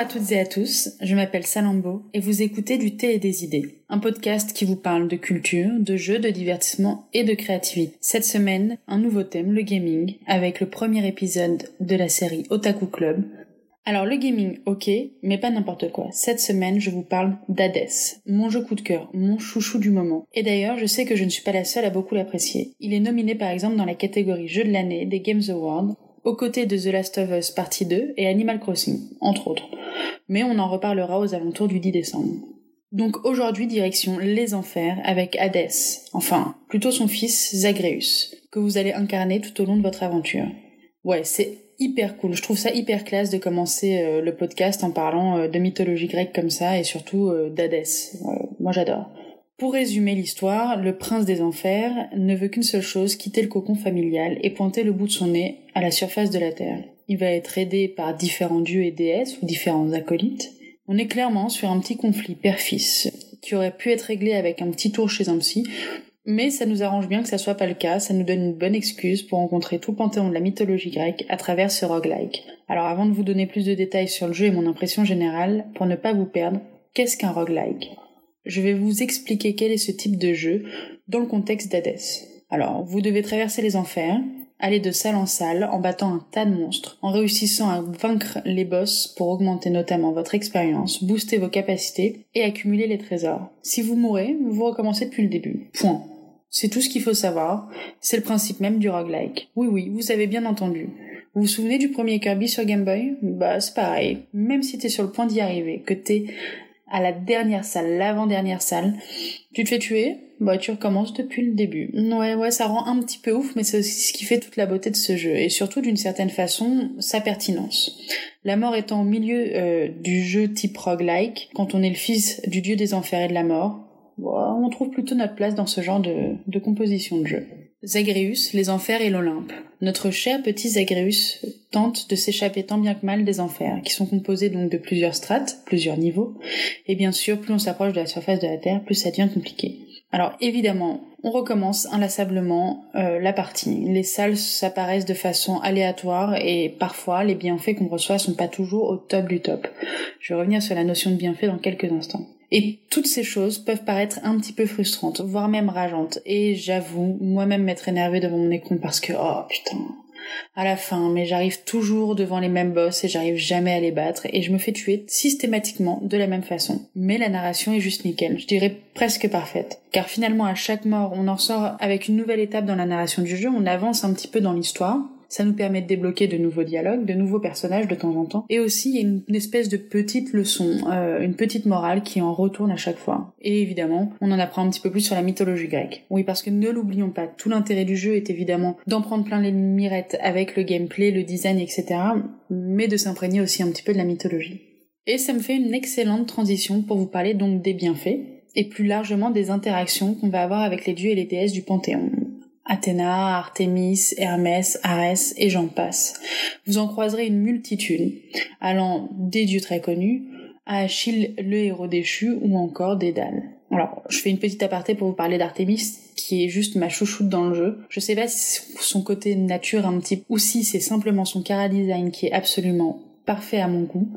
à toutes et à tous, je m'appelle Salambo et vous écoutez du thé et des idées, un podcast qui vous parle de culture, de jeux, de divertissement et de créativité. Cette semaine, un nouveau thème, le gaming, avec le premier épisode de la série Otaku Club. Alors le gaming, ok, mais pas n'importe quoi. Cette semaine, je vous parle d'Hades, mon jeu coup de cœur, mon chouchou du moment. Et d'ailleurs, je sais que je ne suis pas la seule à beaucoup l'apprécier. Il est nominé par exemple dans la catégorie jeu de l'année des Games Awards, aux côtés de The Last of Us Partie 2 et Animal Crossing, entre autres. Mais on en reparlera aux alentours du 10 décembre. Donc aujourd'hui, direction les enfers avec Hadès, enfin, plutôt son fils Zagreus, que vous allez incarner tout au long de votre aventure. Ouais, c'est hyper cool. Je trouve ça hyper classe de commencer euh, le podcast en parlant euh, de mythologie grecque comme ça et surtout euh, d'Hadès. moi j'adore. Pour résumer l'histoire, le prince des enfers ne veut qu'une seule chose, quitter le cocon familial et pointer le bout de son nez à la surface de la Terre. Il va être aidé par différents dieux et déesses ou différents acolytes. On est clairement sur un petit conflit père-fils qui aurait pu être réglé avec un petit tour chez un psy, mais ça nous arrange bien que ça soit pas le cas, ça nous donne une bonne excuse pour rencontrer tout le panthéon de la mythologie grecque à travers ce roguelike. Alors avant de vous donner plus de détails sur le jeu et mon impression générale, pour ne pas vous perdre, qu'est-ce qu'un roguelike? Je vais vous expliquer quel est ce type de jeu dans le contexte d'Hadès. Alors, vous devez traverser les enfers, aller de salle en salle en battant un tas de monstres, en réussissant à vaincre les boss pour augmenter notamment votre expérience, booster vos capacités et accumuler les trésors. Si vous mourrez, vous recommencez depuis le début. Point. C'est tout ce qu'il faut savoir. C'est le principe même du roguelike. Oui, oui, vous avez bien entendu. Vous vous souvenez du premier Kirby sur Game Boy? Bah, c'est pareil. Même si t'es sur le point d'y arriver, que t'es à la dernière salle, l'avant-dernière salle. Tu te fais tuer, bah tu recommences depuis le début. Ouais, ouais, ça rend un petit peu ouf, mais c'est aussi ce qui fait toute la beauté de ce jeu, et surtout d'une certaine façon, sa pertinence. La mort étant au milieu euh, du jeu type roguelike, quand on est le fils du dieu des enfers et de la mort, on trouve plutôt notre place dans ce genre de, de composition de jeu. Zagreus, les enfers et l'Olympe. Notre cher petit Zagreus tente de s'échapper tant bien que mal des enfers, qui sont composés donc de plusieurs strates, plusieurs niveaux, et bien sûr, plus on s'approche de la surface de la Terre, plus ça devient compliqué. Alors évidemment, on recommence inlassablement euh, la partie. Les salles s'apparaissent de façon aléatoire et parfois les bienfaits qu'on reçoit sont pas toujours au top du top. Je vais revenir sur la notion de bienfait dans quelques instants. Et toutes ces choses peuvent paraître un petit peu frustrantes, voire même rageantes. Et j'avoue, moi-même m'être énervée devant mon écran parce que, oh putain, à la fin, mais j'arrive toujours devant les mêmes boss et j'arrive jamais à les battre et je me fais tuer systématiquement de la même façon. Mais la narration est juste nickel, je dirais presque parfaite. Car finalement, à chaque mort, on en sort avec une nouvelle étape dans la narration du jeu, on avance un petit peu dans l'histoire, ça nous permet de débloquer de nouveaux dialogues, de nouveaux personnages de temps en temps. Et aussi, a une, espèce de petite leçon, euh, une petite morale qui en retourne à chaque fois. Et évidemment, on en apprend un petit peu plus sur la mythologie grecque. Oui, parce que ne l'oublions pas, tout l'intérêt du jeu est évidemment d'en prendre plein les mirettes avec le gameplay, le design, etc. Mais de s'imprégner aussi un petit peu de la mythologie. Et ça me fait une excellente transition pour vous parler donc des bienfaits et plus largement des interactions qu'on va avoir avec les dieux et les déesses du Panthéon. Athéna, Artémis, Hermès, Arès et j'en passe. Vous en croiserez une multitude, allant des dieux très connus à Achille le héros déchu ou encore Dédale. Alors, je fais une petite aparté pour vous parler d'Artémis, qui est juste ma chouchoute dans le jeu. Je sais pas si son côté nature un petit ou si c'est simplement son cara design qui est absolument parfait à mon goût.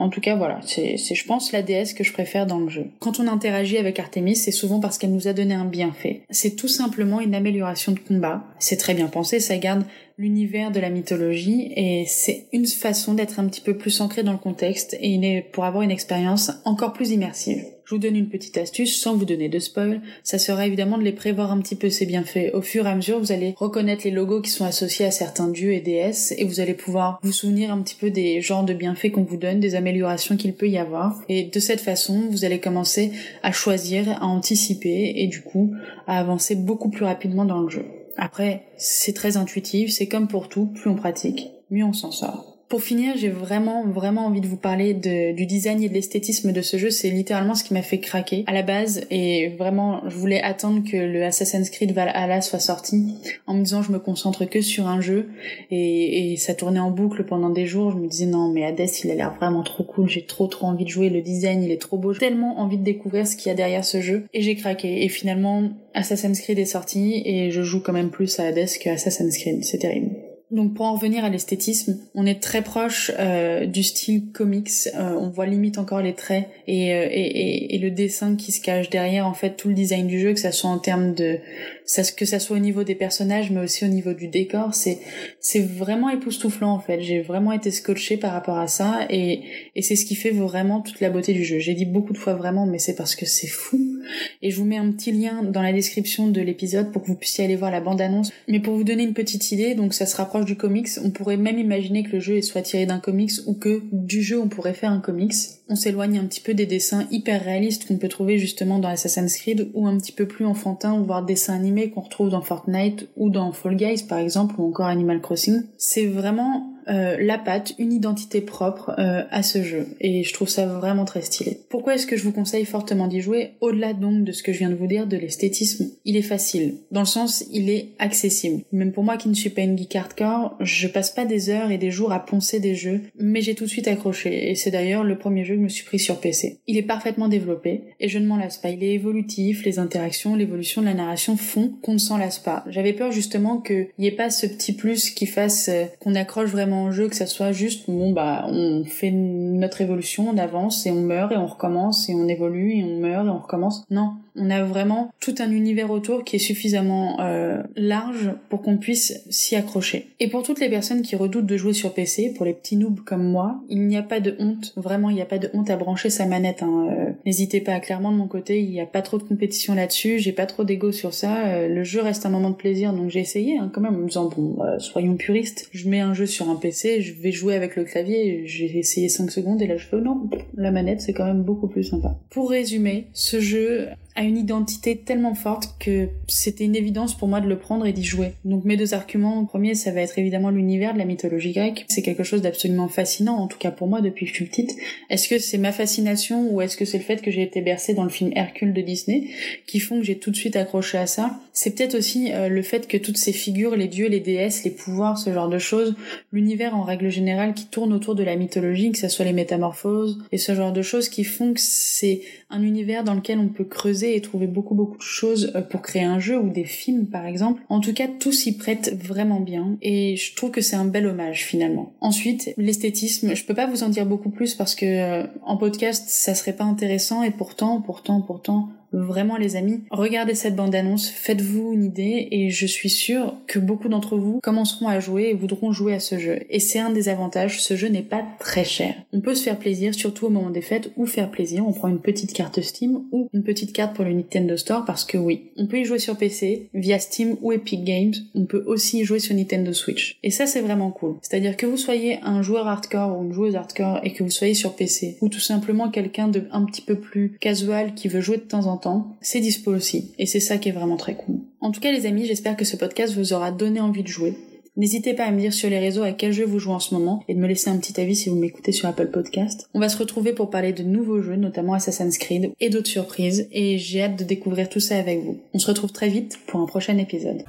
En tout cas, voilà, c'est, je pense, la déesse que je préfère dans le jeu. Quand on interagit avec Artemis, c'est souvent parce qu'elle nous a donné un bienfait. C'est tout simplement une amélioration de combat. C'est très bien pensé, ça garde l'univers de la mythologie et c'est une façon d'être un petit peu plus ancré dans le contexte et pour avoir une expérience encore plus immersive. Je vous donne une petite astuce sans vous donner de spoil. Ça sera évidemment de les prévoir un petit peu ces bienfaits. Au fur et à mesure, vous allez reconnaître les logos qui sont associés à certains dieux et déesses et vous allez pouvoir vous souvenir un petit peu des genres de bienfaits qu'on vous donne, des améliorations qu'il peut y avoir. Et de cette façon, vous allez commencer à choisir, à anticiper et du coup à avancer beaucoup plus rapidement dans le jeu. Après, c'est très intuitif, c'est comme pour tout, plus on pratique, mieux on s'en sort. Pour finir, j'ai vraiment, vraiment envie de vous parler de, du design et de l'esthétisme de ce jeu. C'est littéralement ce qui m'a fait craquer à la base. Et vraiment, je voulais attendre que le Assassin's Creed Valhalla soit sorti en me disant je me concentre que sur un jeu. Et, et ça tournait en boucle pendant des jours. Je me disais non, mais Hades, il a l'air vraiment trop cool. J'ai trop, trop envie de jouer. Le design, il est trop beau. J'ai tellement envie de découvrir ce qu'il y a derrière ce jeu. Et j'ai craqué. Et finalement, Assassin's Creed est sorti et je joue quand même plus à Hades que Assassin's Creed. C'est terrible. Donc pour en revenir à l'esthétisme, on est très proche euh, du style comics. Euh, on voit limite encore les traits et, euh, et, et, le dessin qui se cache derrière en fait tout le design du jeu, que ça soit en termes de ça, que ça soit au niveau des personnages, mais aussi au niveau du décor. C'est c'est vraiment époustouflant en fait. J'ai vraiment été scotché par rapport à ça et et c'est ce qui fait vraiment toute la beauté du jeu. J'ai dit beaucoup de fois vraiment, mais c'est parce que c'est fou. Et je vous mets un petit lien dans la description de l'épisode pour que vous puissiez aller voir la bande annonce. Mais pour vous donner une petite idée, donc ça se rapproche du comics. On pourrait même imaginer que le jeu soit tiré d'un comics ou que du jeu on pourrait faire un comics. On s'éloigne un petit peu des dessins hyper réalistes qu'on peut trouver justement dans Assassin's Creed ou un petit peu plus enfantin, voire dessins animés qu'on retrouve dans Fortnite ou dans Fall Guys par exemple ou encore Animal Crossing. C'est vraiment euh, la patte, une identité propre euh, à ce jeu. Et je trouve ça vraiment très stylé. Pourquoi est-ce que je vous conseille fortement d'y jouer Au-delà donc de ce que je viens de vous dire, de l'esthétisme, il est facile. Dans le sens, il est accessible. Même pour moi qui ne suis pas une geek hardcore, je passe pas des heures et des jours à poncer des jeux, mais j'ai tout de suite accroché. Et c'est d'ailleurs le premier jeu que je me suis pris sur PC. Il est parfaitement développé, et je ne m'en lasse pas. Il est évolutif, les interactions, l'évolution de la narration font qu'on ne s'en lasse pas. J'avais peur justement qu'il n'y ait pas ce petit plus qui fasse euh, qu'on accroche vraiment en jeu, que ça soit juste, bon bah on fait notre évolution, on avance et on meurt et on recommence et on évolue et on meurt et on recommence. Non, on a vraiment tout un univers autour qui est suffisamment euh, large pour qu'on puisse s'y accrocher. Et pour toutes les personnes qui redoutent de jouer sur PC, pour les petits noobs comme moi, il n'y a pas de honte, vraiment il n'y a pas de honte à brancher sa manette. Hein. Euh, n'hésitez pas, clairement de mon côté, il n'y a pas trop de compétition là-dessus, j'ai pas trop d'ego sur ça, euh, le jeu reste un moment de plaisir, donc j'ai essayé hein, quand même en me disant, bon, soyons puristes, je mets un jeu sur un PC, je vais jouer avec le clavier, j'ai essayé 5 secondes et là je fais, oh non, la manette c'est quand même beaucoup plus sympa. Pour résumer, ce jeu a une identité tellement forte que c'était une évidence pour moi de le prendre et d'y jouer. Donc mes deux arguments, le premier, ça va être évidemment l'univers de la mythologie grecque. C'est quelque chose d'absolument fascinant, en tout cas pour moi depuis que je suis petite. Est-ce que c'est ma fascination ou est-ce que c'est le fait que j'ai été bercée dans le film Hercule de Disney qui font que j'ai tout de suite accroché à ça? C'est peut-être aussi euh, le fait que toutes ces figures, les dieux, les déesses, les pouvoirs, ce genre de choses, l'univers en règle générale qui tourne autour de la mythologie, que ce soit les métamorphoses et ce genre de choses qui font que c'est un univers dans lequel on peut creuser et trouver beaucoup beaucoup de choses euh, pour créer un jeu ou des films par exemple. En tout cas, tout s'y prête vraiment bien et je trouve que c'est un bel hommage finalement. Ensuite, l'esthétisme, je peux pas vous en dire beaucoup plus parce que euh, en podcast ça serait pas intéressant et pourtant, pourtant, pourtant, Vraiment les amis, regardez cette bande-annonce, faites-vous une idée et je suis sûre que beaucoup d'entre vous commenceront à jouer et voudront jouer à ce jeu. Et c'est un des avantages, ce jeu n'est pas très cher. On peut se faire plaisir, surtout au moment des fêtes, ou faire plaisir, on prend une petite carte Steam ou une petite carte pour le Nintendo Store parce que oui, on peut y jouer sur PC via Steam ou Epic Games, on peut aussi y jouer sur Nintendo Switch. Et ça c'est vraiment cool. C'est-à-dire que vous soyez un joueur hardcore ou une joueuse hardcore et que vous soyez sur PC, ou tout simplement quelqu'un de un petit peu plus casual qui veut jouer de temps c'est dispo aussi. Et c'est ça qui est vraiment très cool. En tout cas les amis, j'espère que ce podcast vous aura donné envie de jouer. N'hésitez pas à me dire sur les réseaux à quel jeu vous jouez en ce moment et de me laisser un petit avis si vous m'écoutez sur Apple Podcast. On va se retrouver pour parler de nouveaux jeux, notamment Assassin's Creed et d'autres surprises et j'ai hâte de découvrir tout ça avec vous. On se retrouve très vite pour un prochain épisode.